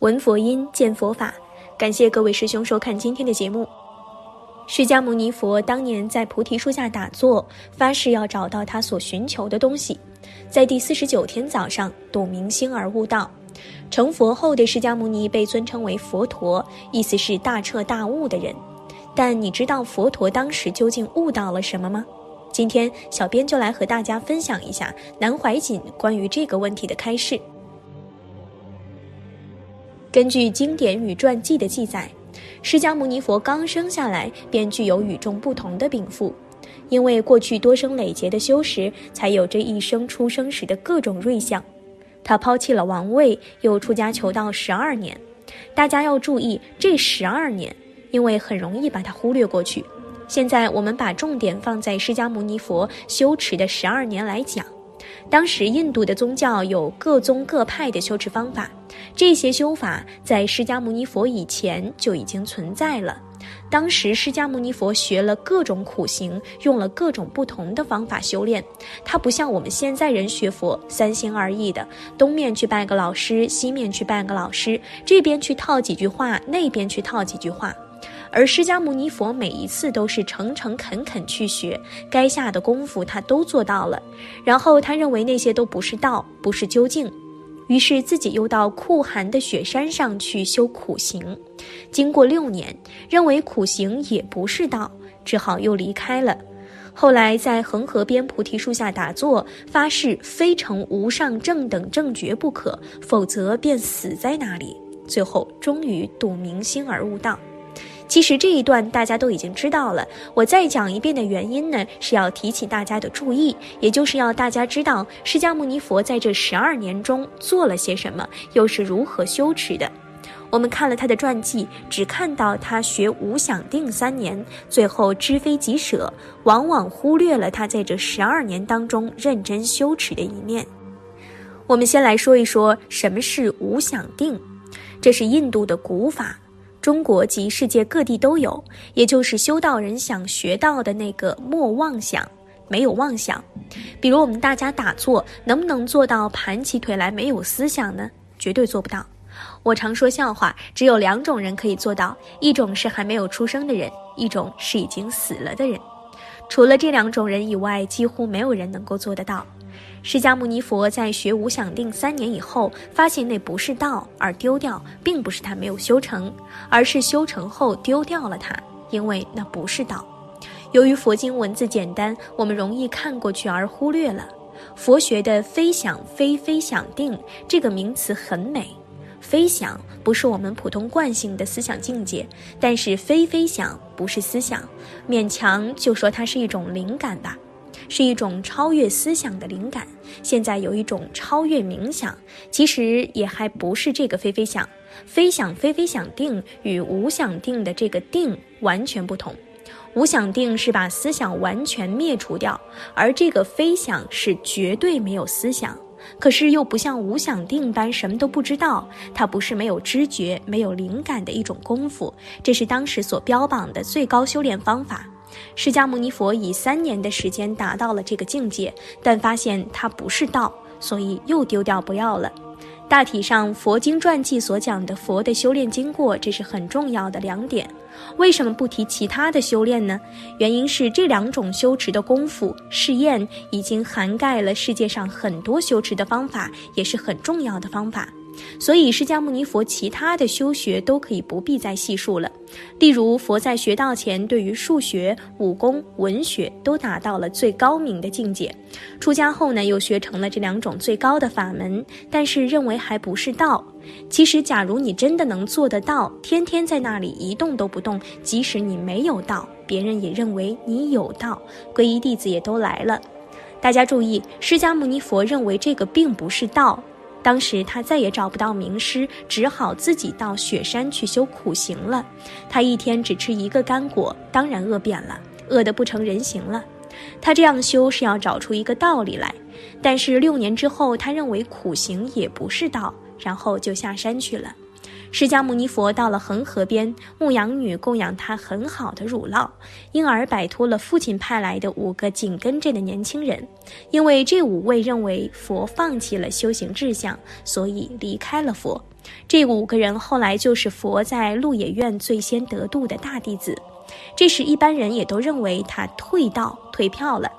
闻佛音，见佛法。感谢各位师兄收看今天的节目。释迦牟尼佛当年在菩提树下打坐，发誓要找到他所寻求的东西。在第四十九天早上，睹明星而悟道。成佛后的释迦牟尼被尊称为佛陀，意思是大彻大悟的人。但你知道佛陀当时究竟悟到了什么吗？今天小编就来和大家分享一下南怀瑾关于这个问题的开示。根据经典与传记的记载，释迦牟尼佛刚生下来便具有与众不同的禀赋，因为过去多生累劫的修持，才有这一生出生时的各种瑞相。他抛弃了王位，又出家求道十二年。大家要注意这十二年，因为很容易把它忽略过去。现在我们把重点放在释迦牟尼佛修持的十二年来讲。当时印度的宗教有各宗各派的修持方法，这些修法在释迦牟尼佛以前就已经存在了。当时释迦牟尼佛学了各种苦行，用了各种不同的方法修炼。他不像我们现在人学佛三心二意的，东面去拜个老师，西面去拜个老师，这边去套几句话，那边去套几句话。而释迦牟尼佛每一次都是诚诚恳恳去学，该下的功夫他都做到了。然后他认为那些都不是道，不是究竟，于是自己又到酷寒的雪山上去修苦行。经过六年，认为苦行也不是道，只好又离开了。后来在恒河边菩提树下打坐，发誓非成无上正等正觉不可，否则便死在那里。最后终于睹明星而悟道。其实这一段大家都已经知道了，我再讲一遍的原因呢，是要提起大家的注意，也就是要大家知道释迦牟尼佛在这十二年中做了些什么，又是如何修持的。我们看了他的传记，只看到他学无想定三年，最后知非即舍，往往忽略了他在这十二年当中认真修持的一面。我们先来说一说什么是无想定，这是印度的古法。中国及世界各地都有，也就是修道人想学到的那个莫妄想，没有妄想。比如我们大家打坐，能不能做到盘起腿来没有思想呢？绝对做不到。我常说笑话，只有两种人可以做到：一种是还没有出生的人，一种是已经死了的人。除了这两种人以外，几乎没有人能够做得到。释迦牟尼佛在学无想定三年以后，发现那不是道而丢掉，并不是他没有修成，而是修成后丢掉了它，因为那不是道。由于佛经文字简单，我们容易看过去而忽略了。佛学的“非想非非想定”这个名词很美，“非想”不是我们普通惯性的思想境界，但是“非非想”不是思想，勉强就说它是一种灵感吧。是一种超越思想的灵感。现在有一种超越冥想，其实也还不是这个非非想。非想非非想定与无想定的这个定完全不同。无想定是把思想完全灭除掉，而这个非想是绝对没有思想，可是又不像无想定般什么都不知道。它不是没有知觉、没有灵感的一种功夫，这是当时所标榜的最高修炼方法。释迦牟尼佛以三年的时间达到了这个境界，但发现它不是道，所以又丢掉不要了。大体上，佛经传记所讲的佛的修炼经过，这是很重要的两点。为什么不提其他的修炼呢？原因是这两种修持的功夫试验已经涵盖了世界上很多修持的方法，也是很重要的方法。所以，释迦牟尼佛其他的修学都可以不必再细数了。例如，佛在学道前，对于数学、武功、文学都达到了最高明的境界。出家后呢，又学成了这两种最高的法门，但是认为还不是道。其实，假如你真的能做得到，天天在那里一动都不动，即使你没有道，别人也认为你有道，皈依弟子也都来了。大家注意，释迦牟尼佛认为这个并不是道。当时他再也找不到名师，只好自己到雪山去修苦行了。他一天只吃一个干果，当然饿扁了，饿得不成人形了。他这样修是要找出一个道理来，但是六年之后，他认为苦行也不是道，然后就下山去了。释迦牟尼佛到了恒河边，牧羊女供养他很好的乳酪，因而摆脱了父亲派来的五个紧跟着的年轻人。因为这五位认为佛放弃了修行志向，所以离开了佛。这五个人后来就是佛在鹿野苑最先得度的大弟子。这时一般人也都认为他退道退票了，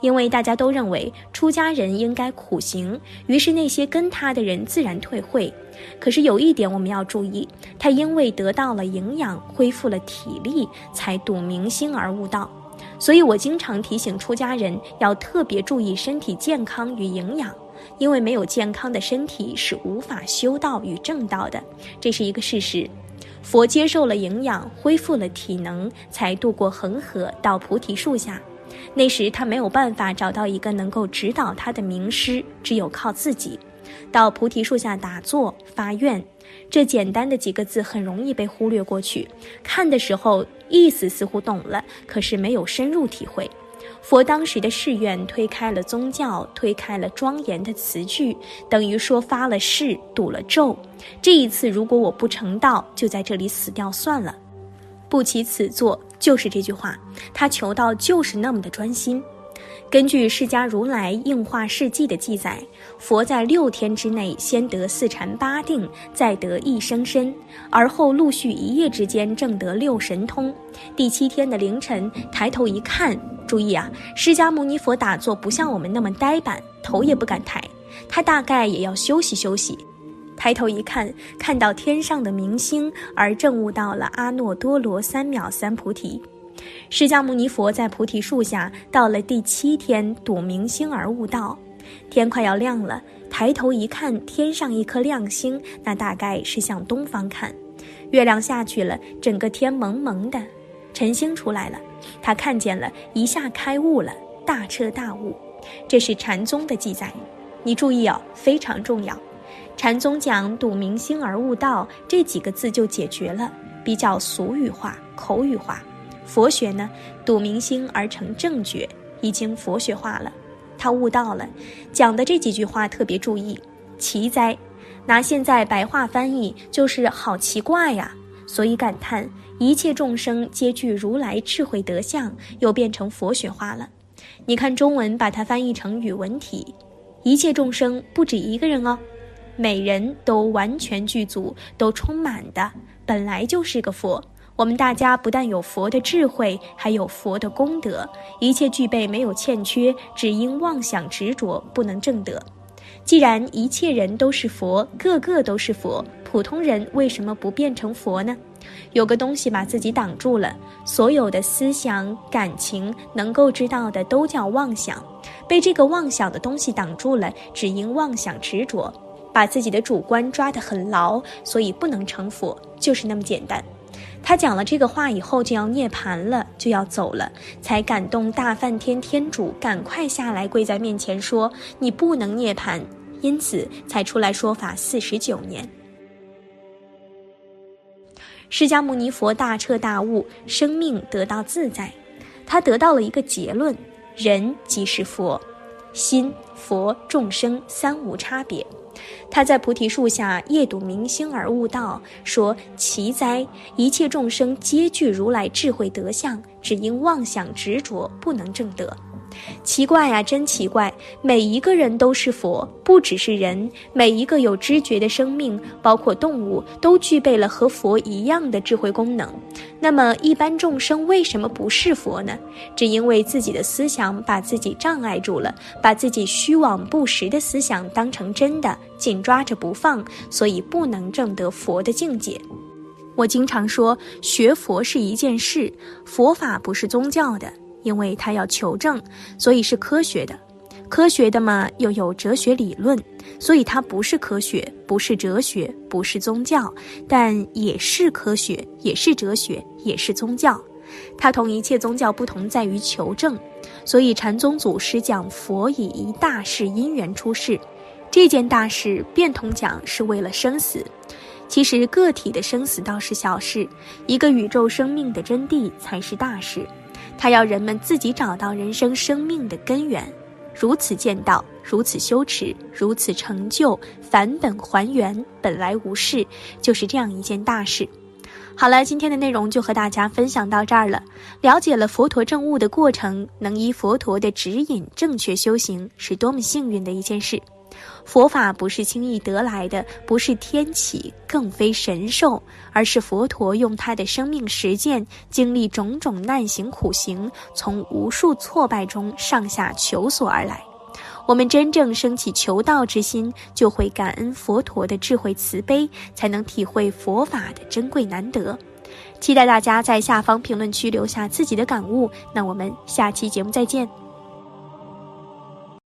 因为大家都认为出家人应该苦行，于是那些跟他的人自然退会。可是有一点我们要注意，他因为得到了营养，恢复了体力，才睹明星而悟道。所以我经常提醒出家人要特别注意身体健康与营养，因为没有健康的身体是无法修道与正道的，这是一个事实。佛接受了营养，恢复了体能，才渡过恒河到菩提树下。那时他没有办法找到一个能够指导他的名师，只有靠自己。到菩提树下打坐发愿，这简单的几个字很容易被忽略过去。看的时候意思似乎懂了，可是没有深入体会。佛当时的誓愿推开了宗教，推开了庄严的词句，等于说发了誓，赌了咒。这一次如果我不成道，就在这里死掉算了。不起此作，就是这句话。他求道就是那么的专心。根据释迦如来应化事迹的记载，佛在六天之内先得四禅八定，再得一生身，而后陆续一夜之间正得六神通。第七天的凌晨，抬头一看，注意啊，释迦牟尼佛打坐不像我们那么呆板，头也不敢抬，他大概也要休息休息。抬头一看，看到天上的明星，而证悟到了阿耨多罗三藐三菩提。释迦牟尼佛在菩提树下，到了第七天睹明星而悟道。天快要亮了，抬头一看，天上一颗亮星，那大概是向东方看。月亮下去了，整个天蒙蒙的，晨星出来了，他看见了，一下开悟了，大彻大悟。这是禅宗的记载，你注意哦，非常重要。禅宗讲睹明星而悟道这几个字就解决了，比较俗语化、口语化。佛学呢，睹明星而成正觉，已经佛学化了。他悟道了，讲的这几句话特别注意。奇哉，拿现在白话翻译就是好奇怪呀，所以感叹一切众生皆具如来智慧德相，又变成佛学化了。你看中文把它翻译成语文体，一切众生不止一个人哦，每人都完全具足，都充满的，本来就是个佛。我们大家不但有佛的智慧，还有佛的功德，一切具备，没有欠缺，只因妄想执着，不能正得。既然一切人都是佛，个个都是佛，普通人为什么不变成佛呢？有个东西把自己挡住了，所有的思想、感情能够知道的都叫妄想，被这个妄想的东西挡住了，只因妄想执着，把自己的主观抓得很牢，所以不能成佛，就是那么简单。他讲了这个话以后，就要涅槃了，就要走了，才感动大梵天天主，赶快下来跪在面前说：“你不能涅槃。”因此才出来说法四十九年。释迦牟尼佛大彻大悟，生命得到自在，他得到了一个结论：人即是佛，心、佛、众生三无差别。他在菩提树下夜睹明星而悟道，说：“奇哉！一切众生皆具如来智慧德相，只因妄想执着，不能证得。”奇怪呀，真奇怪！每一个人都是佛，不只是人，每一个有知觉的生命，包括动物，都具备了和佛一样的智慧功能。那么，一般众生为什么不是佛呢？只因为自己的思想把自己障碍住了，把自己虚妄不实的思想当成真的，紧抓着不放，所以不能证得佛的境界。我经常说，学佛是一件事，佛法不是宗教的。因为他要求证，所以是科学的。科学的嘛，又有哲学理论，所以它不是科学，不是哲学，不是宗教，但也是科学，也是哲学，也是宗教。它同一切宗教不同在于求证。所以禅宗祖师讲佛以一大事因缘出世，这件大事变通讲是为了生死。其实个体的生死倒是小事，一个宇宙生命的真谛才是大事。他要人们自己找到人生生命的根源，如此见道，如此修持，如此成就，返本还原，本来无事，就是这样一件大事。好了，今天的内容就和大家分享到这儿了。了解了佛陀证悟的过程，能依佛陀的指引正确修行，是多么幸运的一件事。佛法不是轻易得来的，不是天启，更非神授，而是佛陀用他的生命实践，经历种种难行苦行，从无数挫败中上下求索而来。我们真正升起求道之心，就会感恩佛陀的智慧慈悲，才能体会佛法的珍贵难得。期待大家在下方评论区留下自己的感悟。那我们下期节目再见。